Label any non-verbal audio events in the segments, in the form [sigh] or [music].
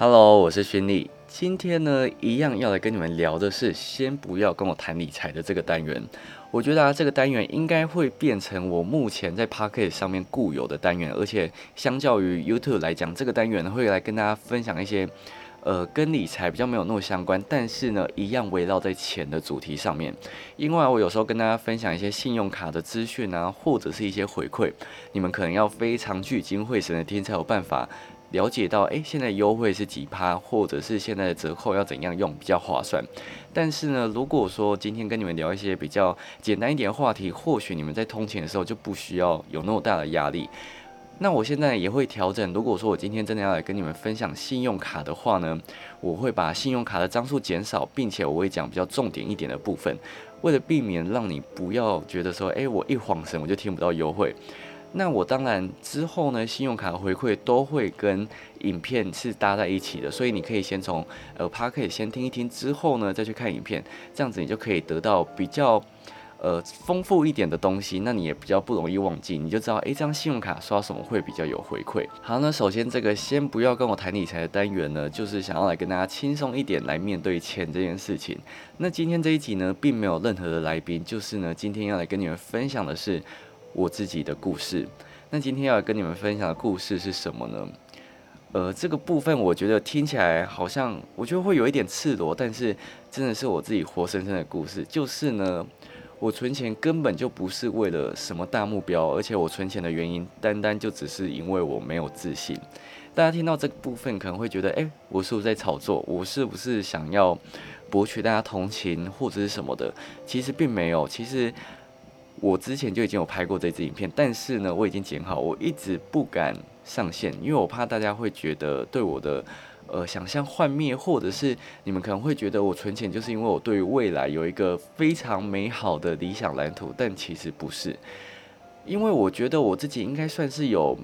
Hello，我是勋利。今天呢，一样要来跟你们聊的是，先不要跟我谈理财的这个单元。我觉得啊，这个单元应该会变成我目前在 Pocket 上面固有的单元，而且相较于 YouTube 来讲，这个单元呢会来跟大家分享一些，呃，跟理财比较没有那么相关，但是呢，一样围绕在钱的主题上面。因为我有时候跟大家分享一些信用卡的资讯啊，或者是一些回馈，你们可能要非常聚精会神的听才有办法。了解到，诶，现在优惠是几趴，或者是现在的折扣要怎样用比较划算。但是呢，如果说今天跟你们聊一些比较简单一点的话题，或许你们在通勤的时候就不需要有那么大的压力。那我现在也会调整，如果说我今天真的要来跟你们分享信用卡的话呢，我会把信用卡的张数减少，并且我会讲比较重点一点的部分，为了避免让你不要觉得说，诶，我一晃神我就听不到优惠。那我当然之后呢，信用卡回馈都会跟影片是搭在一起的，所以你可以先从呃 p a 可以先听一听，之后呢再去看影片，这样子你就可以得到比较呃丰富一点的东西，那你也比较不容易忘记，你就知道诶，这张信用卡刷什么会比较有回馈。好，那首先这个先不要跟我谈理财的单元呢，就是想要来跟大家轻松一点来面对钱这件事情。那今天这一集呢，并没有任何的来宾，就是呢今天要来跟你们分享的是。我自己的故事。那今天要跟你们分享的故事是什么呢？呃，这个部分我觉得听起来好像，我觉得会有一点赤裸，但是真的是我自己活生生的故事。就是呢，我存钱根本就不是为了什么大目标，而且我存钱的原因单单就只是因为我没有自信。大家听到这个部分可能会觉得，哎，我是不是在炒作？我是不是想要博取大家同情或者是什么的？其实并没有，其实。我之前就已经有拍过这支影片，但是呢，我已经剪好，我一直不敢上线，因为我怕大家会觉得对我的呃想象幻灭，或者是你们可能会觉得我存钱就是因为我对于未来有一个非常美好的理想蓝图，但其实不是，因为我觉得我自己应该算是有。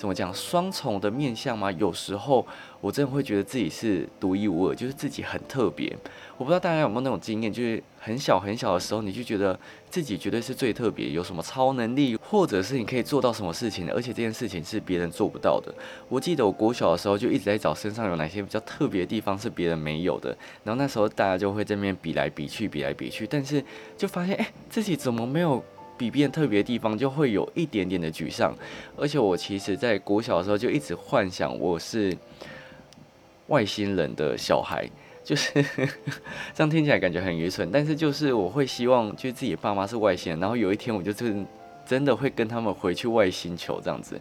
怎么讲双重的面相吗？有时候我真的会觉得自己是独一无二，就是自己很特别。我不知道大家有没有那种经验，就是很小很小的时候，你就觉得自己绝对是最特别，有什么超能力，或者是你可以做到什么事情，而且这件事情是别人做不到的。我记得我国小的时候就一直在找身上有哪些比较特别的地方是别人没有的，然后那时候大家就会在那边比来比去，比来比去，但是就发现，哎，自己怎么没有？比变特别的地方，就会有一点点的沮丧。而且我其实，在国小的时候就一直幻想我是外星人的小孩，[laughs] 就是这样听起来感觉很愚蠢。但是就是我会希望，就自己爸妈是外星人，然后有一天我就真真的会跟他们回去外星球这样子。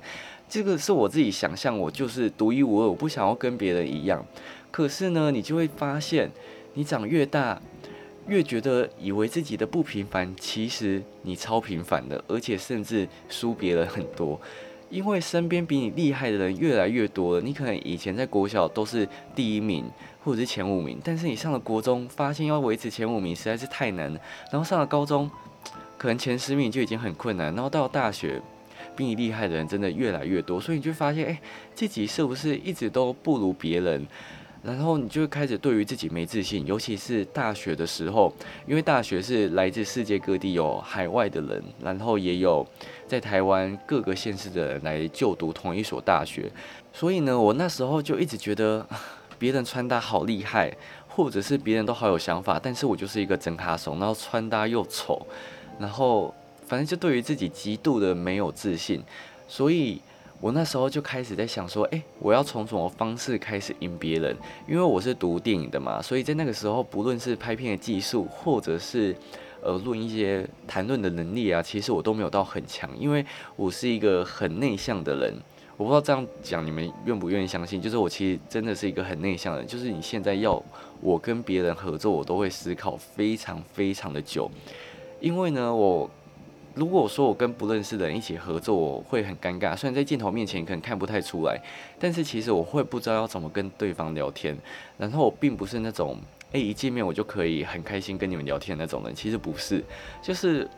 这个是我自己想象，我就是独一无二，我不想要跟别人一样。可是呢，你就会发现，你长越大。越觉得以为自己的不平凡，其实你超平凡的，而且甚至输别人很多，因为身边比你厉害的人越来越多了。你可能以前在国小都是第一名或者是前五名，但是你上了国中，发现要维持前五名实在是太难了。然后上了高中，可能前十名就已经很困难。然后到大学，比你厉害的人真的越来越多，所以你就发现，哎，自己是不是一直都不如别人？然后你就开始对于自己没自信，尤其是大学的时候，因为大学是来自世界各地有海外的人，然后也有在台湾各个县市的人来就读同一所大学，所以呢，我那时候就一直觉得 [laughs] 别人穿搭好厉害，或者是别人都好有想法，但是我就是一个真卡怂，然后穿搭又丑，然后反正就对于自己极度的没有自信，所以。我那时候就开始在想说，哎，我要从什么方式开始赢别人？因为我是读电影的嘛，所以在那个时候，不论是拍片的技术，或者是呃论一些谈论的能力啊，其实我都没有到很强，因为我是一个很内向的人。我不知道这样讲你们愿不愿意相信，就是我其实真的是一个很内向的人。就是你现在要我跟别人合作，我都会思考非常非常的久，因为呢，我。如果说我跟不认识的人一起合作，我会很尴尬。虽然在镜头面前可能看不太出来，但是其实我会不知道要怎么跟对方聊天。然后我并不是那种，诶一见面我就可以很开心跟你们聊天那种人。其实不是，就是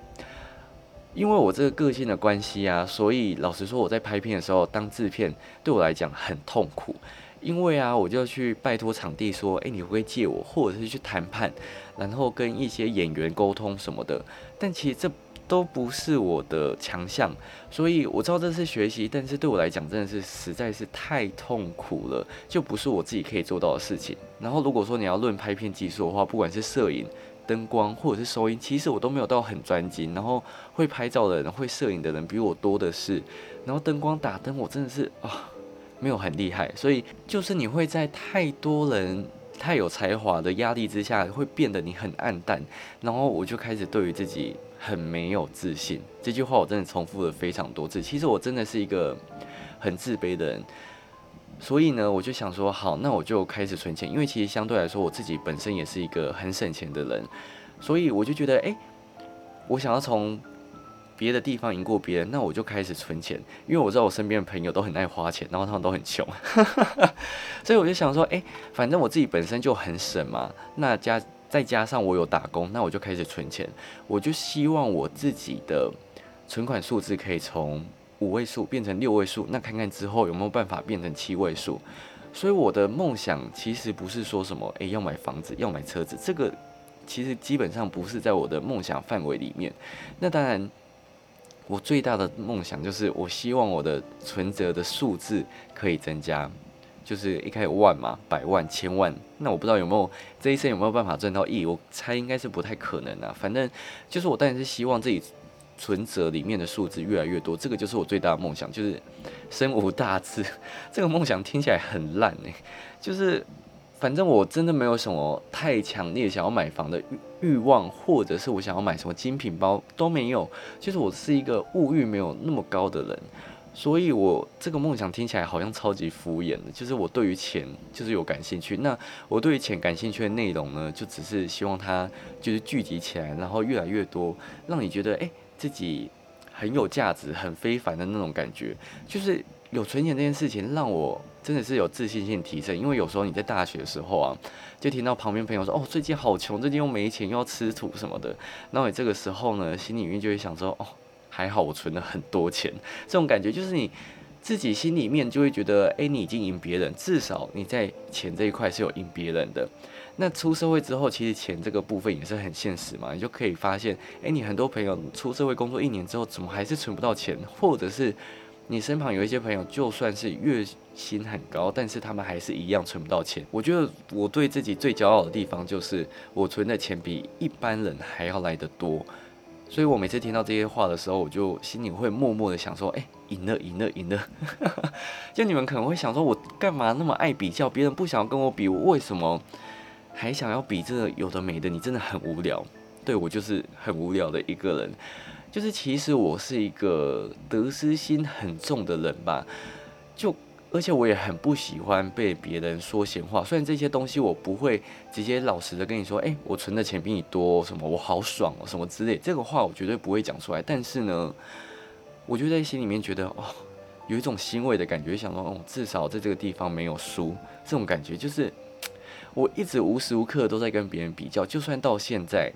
因为我这个个性的关系啊，所以老实说，我在拍片的时候当制片对我来讲很痛苦。因为啊，我就要去拜托场地说，诶，你会不会借我，或者是去谈判，然后跟一些演员沟通什么的。但其实这。都不是我的强项，所以我知道这是学习，但是对我来讲真的是实在是太痛苦了，就不是我自己可以做到的事情。然后如果说你要论拍片技术的话，不管是摄影、灯光或者是收音，其实我都没有到很专精。然后会拍照的人、会摄影的人比我多的是，然后灯光打灯，我真的是啊。没有很厉害，所以就是你会在太多人太有才华的压力之下，会变得你很暗淡，然后我就开始对于自己很没有自信。这句话我真的重复了非常多次。其实我真的是一个很自卑的人，所以呢，我就想说，好，那我就开始存钱，因为其实相对来说，我自己本身也是一个很省钱的人，所以我就觉得，哎，我想要从。别的地方赢过别人，那我就开始存钱，因为我知道我身边的朋友都很爱花钱，然后他们都很穷，[laughs] 所以我就想说，哎，反正我自己本身就很省嘛，那加再加上我有打工，那我就开始存钱，我就希望我自己的存款数字可以从五位数变成六位数，那看看之后有没有办法变成七位数。所以我的梦想其实不是说什么，诶，要买房子，要买车子，这个其实基本上不是在我的梦想范围里面。那当然。我最大的梦想就是，我希望我的存折的数字可以增加，就是一开始万嘛，百万、千万。那我不知道有没有这一生有没有办法赚到亿，我猜应该是不太可能啊。反正就是我当然是希望自己存折里面的数字越来越多，这个就是我最大的梦想，就是身无大志。[laughs] 这个梦想听起来很烂哎，就是。反正我真的没有什么太强烈想要买房的欲欲望，或者是我想要买什么精品包都没有。就是我是一个物欲没有那么高的人，所以我这个梦想听起来好像超级敷衍的。就是我对于钱就是有感兴趣，那我对于钱感兴趣的内容呢，就只是希望它就是聚集起来，然后越来越多，让你觉得哎自己很有价值、很非凡的那种感觉。就是有存钱这件事情让我。真的是有自信心提升，因为有时候你在大学的时候啊，就听到旁边朋友说：“哦，最近好穷，最近又没钱，又要吃土什么的。”那你这个时候呢，心里面就会想说：“哦，还好我存了很多钱。”这种感觉就是你自己心里面就会觉得：“哎，你已经赢别人，至少你在钱这一块是有赢别人的。”那出社会之后，其实钱这个部分也是很现实嘛，你就可以发现：“哎，你很多朋友出社会工作一年之后，怎么还是存不到钱，或者是？”你身旁有一些朋友，就算是月薪很高，但是他们还是一样存不到钱。我觉得我对自己最骄傲的地方，就是我存的钱比一般人还要来得多。所以我每次听到这些话的时候，我就心里会默默的想说：，哎，赢了，赢了，赢了！[laughs] 就你们可能会想说，我干嘛那么爱比较？别人不想要跟我比，我为什么还想要比这个有的没的？你真的很无聊。对我就是很无聊的一个人。就是其实我是一个得失心很重的人吧，就而且我也很不喜欢被别人说闲话。虽然这些东西我不会直接老实的跟你说，哎，我存的钱比你多，什么我好爽哦，什么之类，这个话我绝对不会讲出来。但是呢，我就在心里面觉得，哦，有一种欣慰的感觉，想说，哦，至少在这个地方没有输。这种感觉就是我一直无时无刻都在跟别人比较，就算到现在。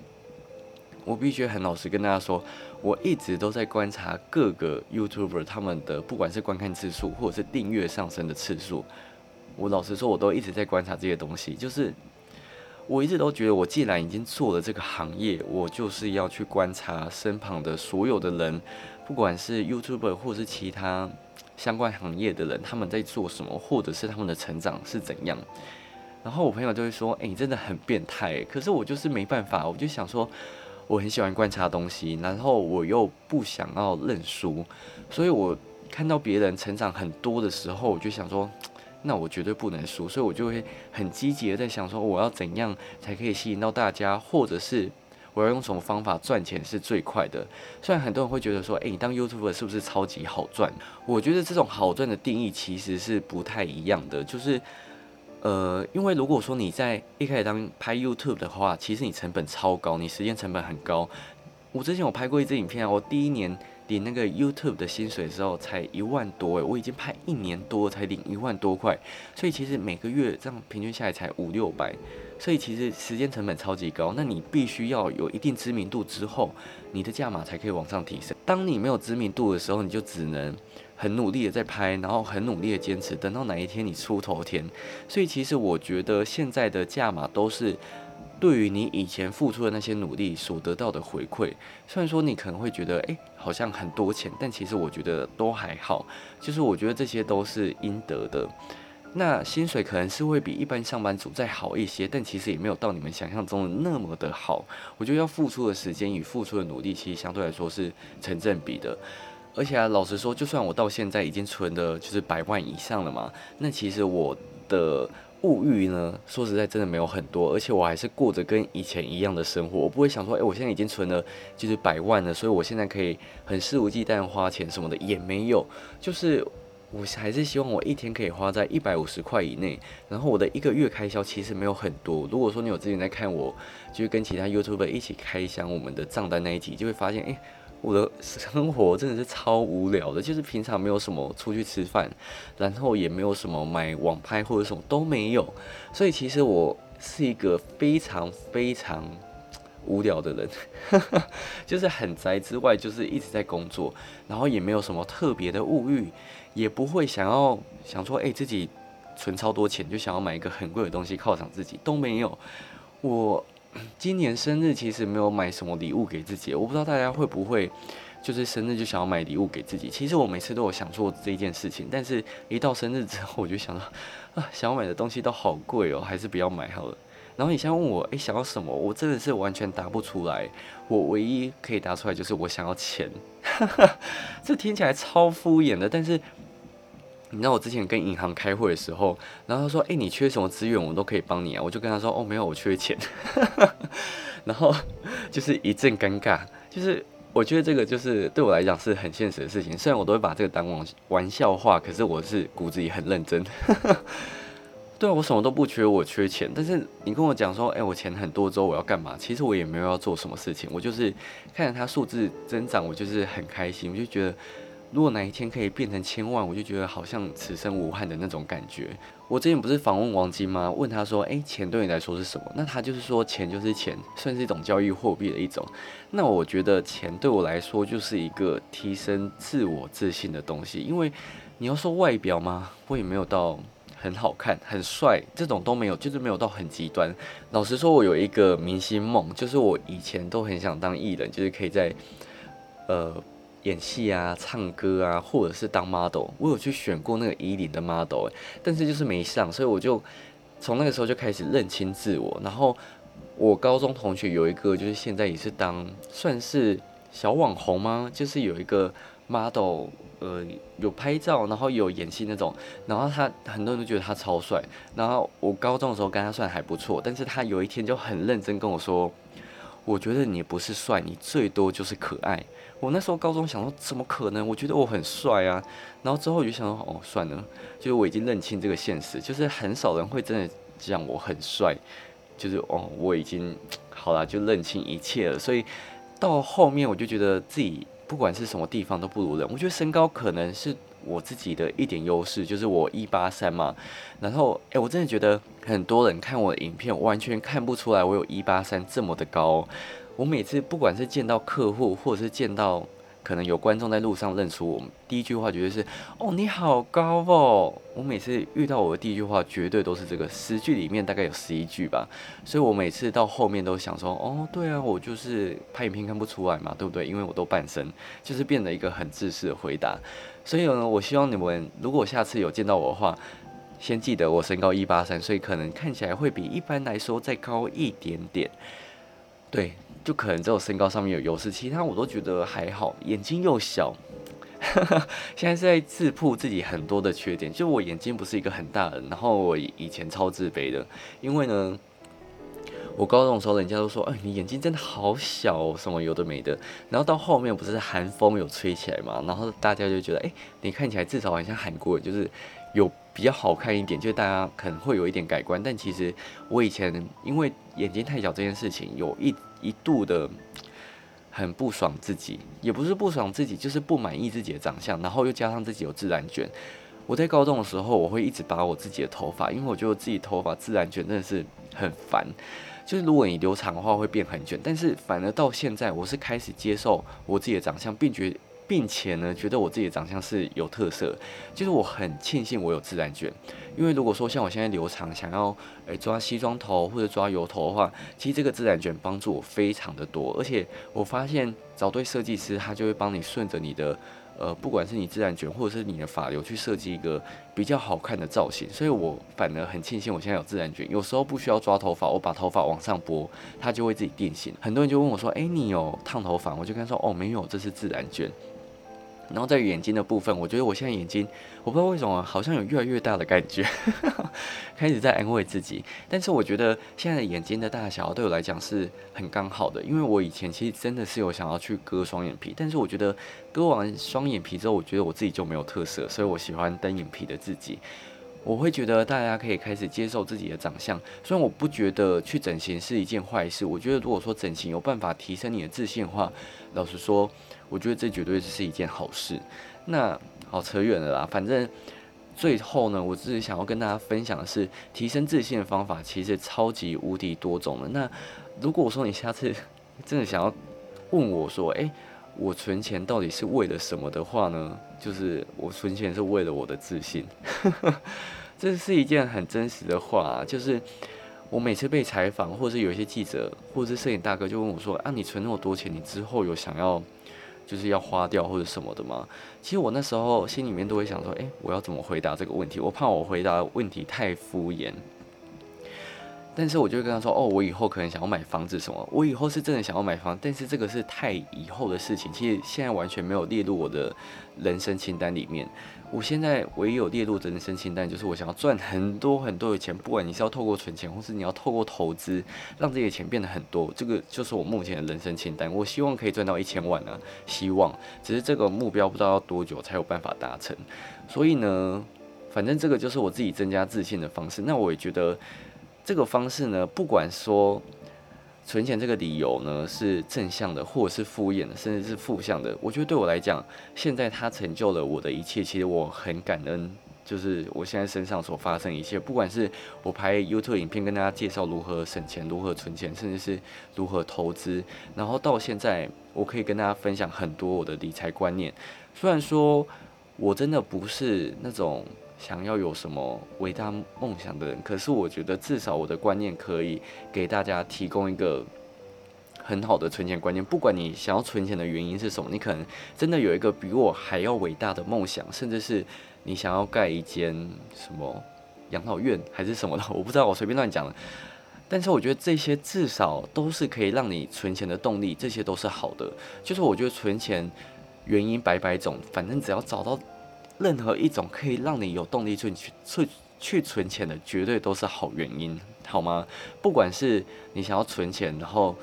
我必须很老实跟大家说，我一直都在观察各个 YouTuber 他们的不管是观看次数或者是订阅上升的次数。我老实说，我都一直在观察这些东西。就是我一直都觉得，我既然已经做了这个行业，我就是要去观察身旁的所有的人，不管是 YouTuber 或是其他相关行业的人，他们在做什么，或者是他们的成长是怎样。然后我朋友就会说：“哎，你真的很变态。”可是我就是没办法，我就想说。我很喜欢观察东西，然后我又不想要认输，所以我看到别人成长很多的时候，我就想说，[tsk] 那我绝对不能输，所以我就会很积极的在想说，我要怎样才可以吸引到大家，或者是我要用什么方法赚钱是最快的。虽然很多人会觉得说，诶，你当 YouTuber 是不是超级好赚？我觉得这种好赚的定义其实是不太一样的，就是。呃，因为如果说你在一开始当拍 YouTube 的话，其实你成本超高，你时间成本很高。我之前有拍过一支影片，我第一年领那个 YouTube 的薪水的时候才一万多诶，我已经拍一年多才领一万多块，所以其实每个月这样平均下来才五六百，所以其实时间成本超级高。那你必须要有一定知名度之后，你的价码才可以往上提升。当你没有知名度的时候，你就只能。很努力的在拍，然后很努力的坚持，等到哪一天你出头天。所以其实我觉得现在的价码都是对于你以前付出的那些努力所得到的回馈，虽然说你可能会觉得，诶，好像很多钱，但其实我觉得都还好，就是我觉得这些都是应得的。那薪水可能是会比一般上班族再好一些，但其实也没有到你们想象中的那么的好。我觉得要付出的时间与付出的努力，其实相对来说是成正比的。而且啊，老实说，就算我到现在已经存的就是百万以上了嘛，那其实我的物欲呢，说实在真的没有很多，而且我还是过着跟以前一样的生活。我不会想说，诶，我现在已经存了就是百万了，所以我现在可以很肆无忌惮花钱什么的，也没有，就是。我还是希望我一天可以花在一百五十块以内，然后我的一个月开销其实没有很多。如果说你有之前在看我，就是跟其他 YouTuber 一起开箱我们的账单那一集，就会发现，诶，我的生活真的是超无聊的，就是平常没有什么出去吃饭，然后也没有什么买网拍或者什么都没有，所以其实我是一个非常非常无聊的人，[laughs] 就是很宅之外，就是一直在工作，然后也没有什么特别的物欲。也不会想要想说，哎，自己存超多钱，就想要买一个很贵的东西犒赏自己，都没有。我今年生日其实没有买什么礼物给自己，我不知道大家会不会，就是生日就想要买礼物给自己。其实我每次都有想做这件事情，但是一到生日之后，我就想到，啊，想要买的东西都好贵哦，还是不要买好了。然后你现在问我，哎，想要什么？我真的是完全答不出来。我唯一可以答出来就是我想要钱，这听起来超敷衍的，但是。你知道我之前跟银行开会的时候，然后他说：“哎，你缺什么资源，我都可以帮你啊。”我就跟他说：“哦，没有，我缺钱。”然后就是一阵尴尬。就是我觉得这个就是对我来讲是很现实的事情。虽然我都会把这个当玩玩笑话，可是我是骨子里很认真。[laughs] 对啊，我什么都不缺，我缺钱。但是你跟我讲说：“哎，我钱很多，之后我要干嘛？”其实我也没有要做什么事情，我就是看着它数字增长，我就是很开心，我就觉得。如果哪一天可以变成千万，我就觉得好像此生无憾的那种感觉。我之前不是访问王晶吗？问他说：“诶，钱对你来说是什么？”那他就是说，钱就是钱，算是一种交易货币的一种。那我觉得钱对我来说就是一个提升自我自信的东西。因为你要说外表吗？我也没有到很好看、很帅这种都没有，就是没有到很极端。老实说，我有一个明星梦，就是我以前都很想当艺人，就是可以在呃。演戏啊，唱歌啊，或者是当 model，我有去选过那个伊林的 model，但是就是没上，所以我就从那个时候就开始认清自我。然后我高中同学有一个，就是现在也是当算是小网红吗？就是有一个 model，呃，有拍照，然后有演戏那种，然后他很多人都觉得他超帅。然后我高中的时候跟他算还不错，但是他有一天就很认真跟我说：“我觉得你不是帅，你最多就是可爱。”我那时候高中想说，怎么可能？我觉得我很帅啊。然后之后我就想说，哦，算了，就是我已经认清这个现实，就是很少人会真的讲我很帅，就是哦，我已经好了，就认清一切了。所以到后面我就觉得自己不管是什么地方都不如人。我觉得身高可能是我自己的一点优势，就是我一八三嘛。然后诶，我真的觉得很多人看我的影片，完全看不出来我有一八三这么的高。我每次不管是见到客户，或者是见到可能有观众在路上认出我，第一句话绝对是“哦，你好高哦”。我每次遇到我的第一句话，绝对都是这个，十句里面大概有十一句吧。所以我每次到后面都想说：“哦，对啊，我就是拍影片看不出来嘛，对不对？因为我都半身，就是变得一个很自私的回答。”所以呢，我希望你们如果下次有见到我的话，先记得我身高一八三，所以可能看起来会比一般来说再高一点点。对。就可能只有身高上面有优势，其他我都觉得还好。眼睛又小，[laughs] 现在是在自曝自己很多的缺点。就我眼睛不是一个很大的，然后我以前超自卑的，因为呢，我高中的时候人家都说，哎，你眼睛真的好小哦，什么有的没的。然后到后面不是寒风有吹起来嘛，然后大家就觉得，哎，你看起来至少好像韩国人，就是有比较好看一点，就大家可能会有一点改观。但其实我以前因为眼睛太小这件事情，有一。一度的很不爽自己，也不是不爽自己，就是不满意自己的长相，然后又加上自己有自然卷。我在高中的时候，我会一直拔我自己的头发，因为我觉得自己头发自然卷真的是很烦。就是如果你留长的话，会变很卷。但是反而到现在，我是开始接受我自己的长相，并觉并且呢，觉得我自己的长相是有特色，就是我很庆幸我有自然卷，因为如果说像我现在留长，想要诶抓西装头或者抓油头的话，其实这个自然卷帮助我非常的多，而且我发现找对设计师，他就会帮你顺着你的。呃，不管是你自然卷，或者是你的发流，去设计一个比较好看的造型，所以我反而很庆幸我现在有自然卷，有时候不需要抓头发，我把头发往上拨，它就会自己定型。很多人就问我说：“诶，你有烫头发？”我就跟他说：“哦，没有，这是自然卷。”然后在眼睛的部分，我觉得我现在眼睛，我不知道为什么好像有越来越大的感觉，[laughs] 开始在安慰自己。但是我觉得现在的眼睛的大小对我来讲是很刚好的，因为我以前其实真的是有想要去割双眼皮，但是我觉得割完双眼皮之后，我觉得我自己就没有特色，所以我喜欢单眼皮的自己。我会觉得大家可以开始接受自己的长相，虽然我不觉得去整形是一件坏事，我觉得如果说整形有办法提升你的自信的话，老实说。我觉得这绝对是一件好事。那好扯远了啦，反正最后呢，我自己想要跟大家分享的是，提升自信的方法其实超级无敌多种的。那如果我说你下次 [laughs] 真的想要问我说，诶，我存钱到底是为了什么的话呢？就是我存钱是为了我的自信。[laughs] 这是一件很真实的话，就是我每次被采访，或者是有一些记者或者是摄影大哥就问我说，啊，你存那么多钱，你之后有想要？就是要花掉或者什么的吗？其实我那时候心里面都会想说，诶，我要怎么回答这个问题？我怕我回答问题太敷衍。但是我就跟他说，哦，我以后可能想要买房子什么，我以后是真的想要买房，但是这个是太以后的事情，其实现在完全没有列入我的人生清单里面。我现在唯一有列入的人生清单，就是我想要赚很多很多的钱，不管你是要透过存钱，或是你要透过投资，让这些钱变得很多，这个就是我目前的人生清单。我希望可以赚到一千万呢，希望，只是这个目标不知道要多久才有办法达成。所以呢，反正这个就是我自己增加自信的方式。那我也觉得。这个方式呢，不管说存钱这个理由呢是正向的，或者是敷衍的，甚至是负向的，我觉得对我来讲，现在它成就了我的一切，其实我很感恩。就是我现在身上所发生一切，不管是我拍 YouTube 影片跟大家介绍如何省钱、如何存钱，甚至是如何投资，然后到现在我可以跟大家分享很多我的理财观念。虽然说我真的不是那种。想要有什么伟大梦想的人，可是我觉得至少我的观念可以给大家提供一个很好的存钱观念。不管你想要存钱的原因是什么，你可能真的有一个比我还要伟大的梦想，甚至是你想要盖一间什么养老院还是什么的，我不知道，我随便乱讲了。但是我觉得这些至少都是可以让你存钱的动力，这些都是好的。就是我觉得存钱原因百百种，反正只要找到。任何一种可以让你有动力去去去存钱的，绝对都是好原因，好吗？不管是你想要存钱，然后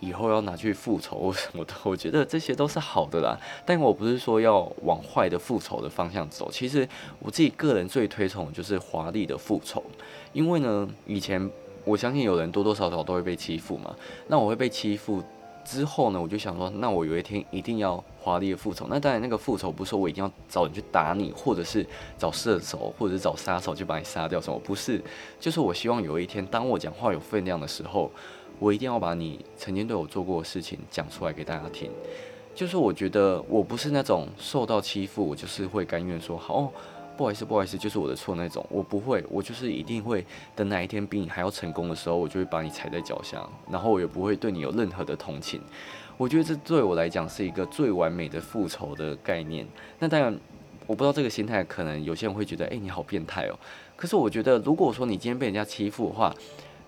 以后要拿去复仇什么的，[laughs] 我觉得这些都是好的啦。但我不是说要往坏的复仇的方向走。其实我自己个人最推崇就是华丽的复仇，因为呢，以前我相信有人多多少少都会被欺负嘛。那我会被欺负。之后呢，我就想说，那我有一天一定要华丽的复仇。那当然，那个复仇不是说我一定要找人去打你，或者是找射手，或者是找杀手去把你杀掉什么，不是。就是我希望有一天，当我讲话有分量的时候，我一定要把你曾经对我做过的事情讲出来给大家听。就是我觉得我不是那种受到欺负，我就是会甘愿说好。不好意思，不好意思，就是我的错那种。我不会，我就是一定会等哪一天比你还要成功的时候，我就会把你踩在脚下，然后我也不会对你有任何的同情。我觉得这对我来讲是一个最完美的复仇的概念。那当然，我不知道这个心态，可能有些人会觉得，哎，你好变态哦。可是我觉得，如果说你今天被人家欺负的话，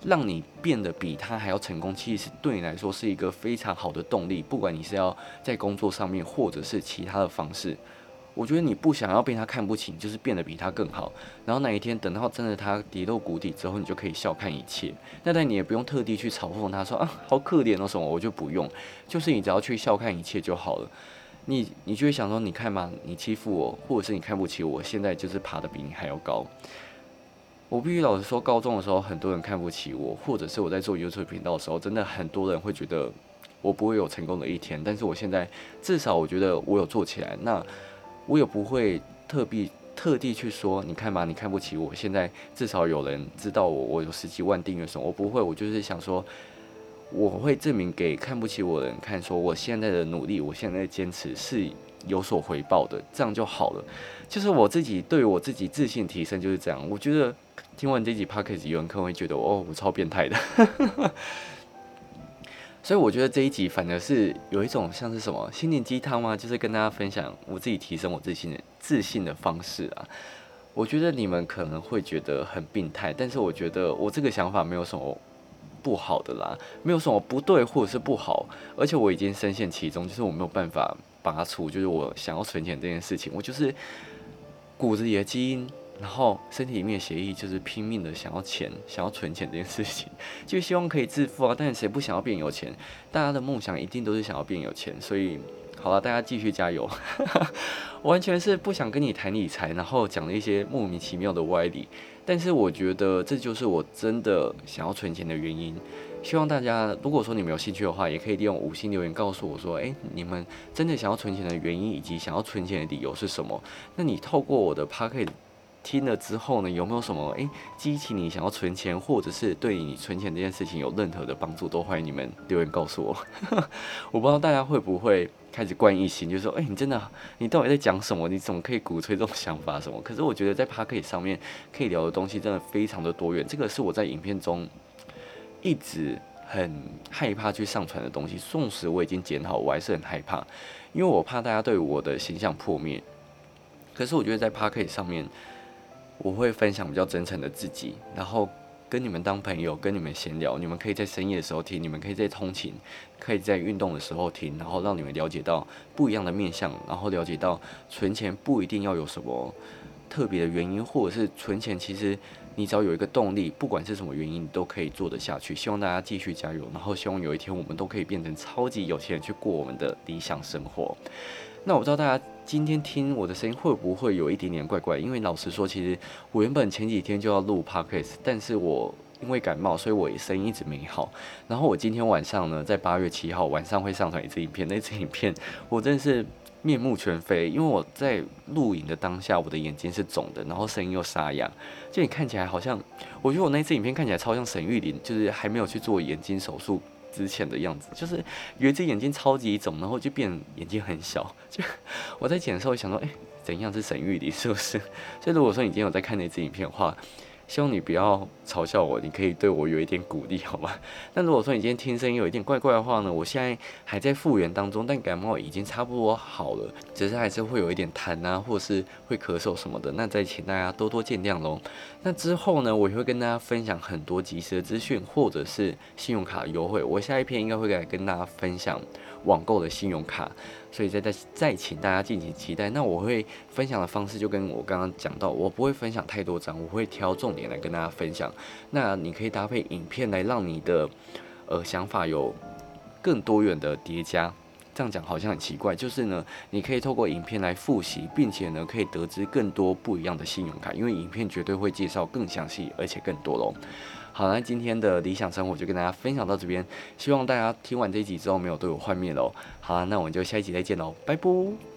让你变得比他还要成功，其实对你来说是一个非常好的动力。不管你是要在工作上面，或者是其他的方式。我觉得你不想要被他看不起，就是变得比他更好。然后哪一天等到真的他跌落谷底之后，你就可以笑看一切。那但你也不用特地去嘲讽他说啊，好可怜哦什么，我就不用。就是你只要去笑看一切就好了。你你就会想说，你看嘛，你欺负我，或者是你看不起我，现在就是爬得比你还要高。我必须老实说，高中的时候很多人看不起我，或者是我在做 YouTube 频道的时候，真的很多人会觉得我不会有成功的一天。但是我现在至少我觉得我有做起来。那我也不会特地特地去说，你看吧，你看不起我。现在至少有人知道我，我有十几万订阅什么，我不会。我就是想说，我会证明给看不起我的人看，说我现在的努力，我现在的坚持是有所回报的，这样就好了。就是我自己对我自己自信提升就是这样。我觉得听完这集 p o c a s t 有人可能会觉得哦，我超变态的。[laughs] 所以我觉得这一集反而是有一种像是什么心灵鸡汤吗？就是跟大家分享我自己提升我自信的自信的方式啊。我觉得你们可能会觉得很病态，但是我觉得我这个想法没有什么不好的啦，没有什么不对或者是不好，而且我已经深陷其中，就是我没有办法拔出，就是我想要存钱这件事情，我就是骨子里的基因。然后身体里面的协议就是拼命的想要钱，想要存钱这件事情，[laughs] 就希望可以致富啊！但是谁不想要变有钱？大家的梦想一定都是想要变有钱，所以好了，大家继续加油！[laughs] 完全是不想跟你谈理财，然后讲了一些莫名其妙的歪理，但是我觉得这就是我真的想要存钱的原因。希望大家如果说你们有兴趣的话，也可以利用五星留言告诉我说，诶，你们真的想要存钱的原因以及想要存钱的理由是什么？那你透过我的 p a c k e t 听了之后呢，有没有什么诶激起你想要存钱，或者是对你存钱这件事情有任何的帮助，都欢迎你们留言告诉我。[laughs] 我不知道大家会不会开始怪异心，就说诶，你真的，你到底在讲什么？你怎么可以鼓吹这种想法什么？可是我觉得在 p a r k 上面可以聊的东西真的非常的多元，这个是我在影片中一直很害怕去上传的东西。纵使我已经剪好，我还是很害怕，因为我怕大家对我的形象破灭。可是我觉得在 p a r k 上面。我会分享比较真诚的自己，然后跟你们当朋友，跟你们闲聊。你们可以在深夜的时候听，你们可以在通勤，可以在运动的时候听，然后让你们了解到不一样的面相，然后了解到存钱不一定要有什么特别的原因，或者是存钱其实你只要有一个动力，不管是什么原因，你都可以做得下去。希望大家继续加油，然后希望有一天我们都可以变成超级有钱人，去过我们的理想生活。那我不知道大家今天听我的声音会不会有一点点怪怪？因为老实说，其实我原本前几天就要录 podcast，但是我因为感冒，所以我声音一直没好。然后我今天晚上呢，在八月七号晚上会上传一支影片，那支影片我真的是面目全非，因为我在录影的当下，我的眼睛是肿的，然后声音又沙哑，就你看起来好像，我觉得我那支影片看起来超像沈玉琳，就是还没有去做眼睛手术。之前的样子，就是有一只眼睛超级肿，然后就变眼睛很小。[laughs] 就我在剪的时候想说，哎，怎样是沈玉里是不是？[laughs] 所以如果说你今天有在看那支影片的话。希望你不要嘲笑我，你可以对我有一点鼓励，好吗？[laughs] 那如果说你今天听声音有一点怪怪的话呢？我现在还在复原当中，但感冒已经差不多好了，只是还是会有一点痰啊，或是会咳嗽什么的。那再请大家多多见谅喽。那之后呢，我也会跟大家分享很多及时的资讯，或者是信用卡优惠。我下一篇应该会来跟大家分享网购的信用卡。所以再再再请大家敬请期待。那我会分享的方式就跟我刚刚讲到，我不会分享太多张，我会挑重点来跟大家分享。那你可以搭配影片来让你的呃想法有更多元的叠加。这样讲好像很奇怪，就是呢，你可以透过影片来复习，并且呢可以得知更多不一样的信用卡，因为影片绝对会介绍更详细而且更多喽。好，那今天的理想生活就跟大家分享到这边，希望大家听完这一集之后没有对我幻灭喽。好，那我们就下一集再见喽，拜拜。